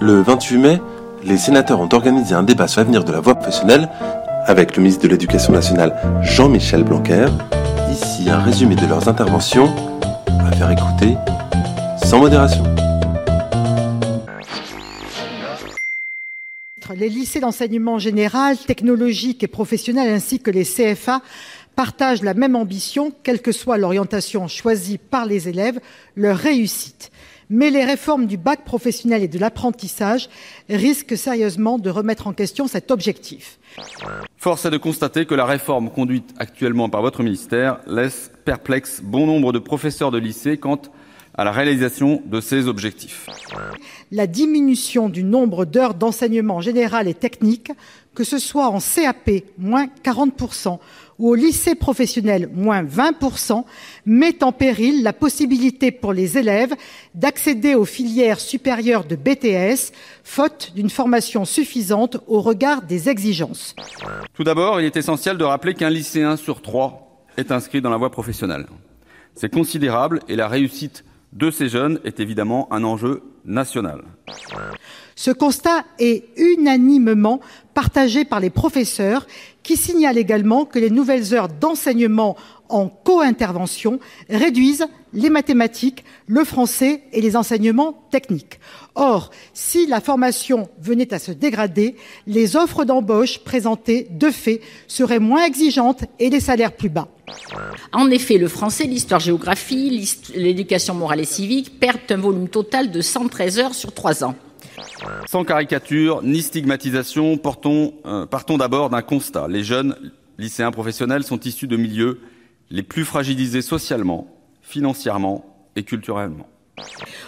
Le 28 mai, les sénateurs ont organisé un débat sur l'avenir de la voie professionnelle avec le ministre de l'Éducation nationale Jean-Michel Blanquer. Ici un résumé de leurs interventions à faire écouter sans modération. Les lycées d'enseignement général, technologique et professionnel ainsi que les CFA partagent la même ambition, quelle que soit l'orientation choisie par les élèves, leur réussite. Mais les réformes du bac professionnel et de l'apprentissage risquent sérieusement de remettre en question cet objectif. Force est de constater que la réforme conduite actuellement par votre ministère laisse perplexe bon nombre de professeurs de lycée quant à la réalisation de ces objectifs. La diminution du nombre d'heures d'enseignement général et technique, que ce soit en CAP, moins 40%, ou au lycée professionnel, moins 20%, met en péril la possibilité pour les élèves d'accéder aux filières supérieures de BTS, faute d'une formation suffisante au regard des exigences. Tout d'abord, il est essentiel de rappeler qu'un lycéen sur trois est inscrit dans la voie professionnelle. C'est considérable et la réussite de ces jeunes est évidemment un enjeu national. Ce constat est unanimement partagé par les professeurs qui signalent également que les nouvelles heures d'enseignement en co-intervention réduisent les mathématiques, le français et les enseignements techniques. Or, si la formation venait à se dégrader, les offres d'embauche présentées de fait seraient moins exigeantes et les salaires plus bas. En effet, le français, l'histoire-géographie, l'éducation morale et civique perdent un volume total de 113 heures sur trois ans. Sans caricature ni stigmatisation, euh, partons d'abord d'un constat. Les jeunes lycéens professionnels sont issus de milieux les plus fragilisés socialement, financièrement et culturellement.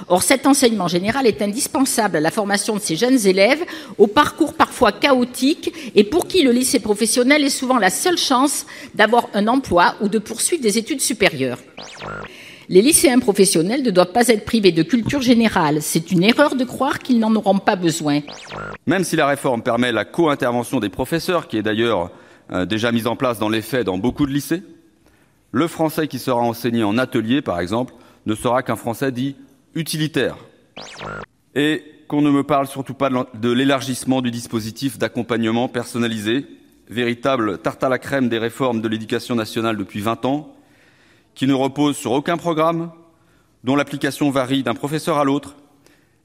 Or, cet enseignement général est indispensable à la formation de ces jeunes élèves, au parcours parfois chaotique et pour qui le lycée professionnel est souvent la seule chance d'avoir un emploi ou de poursuivre des études supérieures. Les lycéens professionnels ne doivent pas être privés de culture générale. C'est une erreur de croire qu'ils n'en auront pas besoin. Même si la réforme permet la co-intervention des professeurs, qui est d'ailleurs euh, déjà mise en place dans les faits dans beaucoup de lycées, le français qui sera enseigné en atelier, par exemple, ne sera qu'un français dit utilitaire. Et qu'on ne me parle surtout pas de l'élargissement du dispositif d'accompagnement personnalisé, véritable tarte à la crème des réformes de l'éducation nationale depuis 20 ans, qui ne repose sur aucun programme, dont l'application varie d'un professeur à l'autre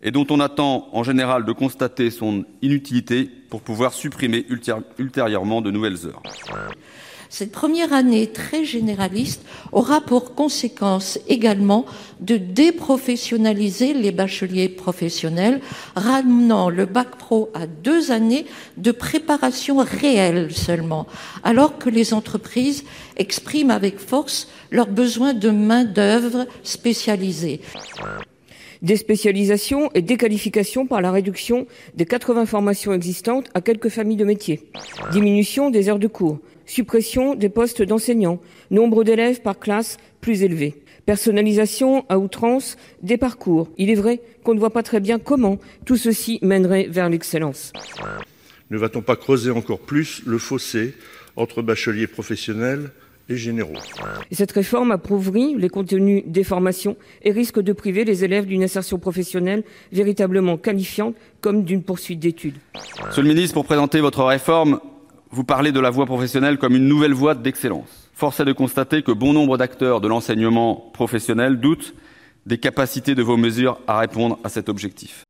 et dont on attend en général de constater son inutilité pour pouvoir supprimer ultérieurement de nouvelles heures. Cette première année très généraliste aura pour conséquence également de déprofessionnaliser les bacheliers professionnels, ramenant le bac pro à deux années de préparation réelle seulement, alors que les entreprises expriment avec force leur besoin de main-d'œuvre spécialisée. Déspécialisation et déqualification par la réduction des 80 formations existantes à quelques familles de métiers. Diminution des heures de cours suppression des postes d'enseignants, nombre d'élèves par classe plus élevé, personnalisation à outrance des parcours. Il est vrai qu'on ne voit pas très bien comment tout ceci mènerait vers l'excellence. Ne va-t-on pas creuser encore plus le fossé entre bacheliers professionnels et généraux? Cette réforme approuvera les contenus des formations et risque de priver les élèves d'une insertion professionnelle véritablement qualifiante comme d'une poursuite d'études. Monsieur le ministre, pour présenter votre réforme, vous parlez de la voie professionnelle comme une nouvelle voie d'excellence. Force est de constater que bon nombre d'acteurs de l'enseignement professionnel doutent des capacités de vos mesures à répondre à cet objectif.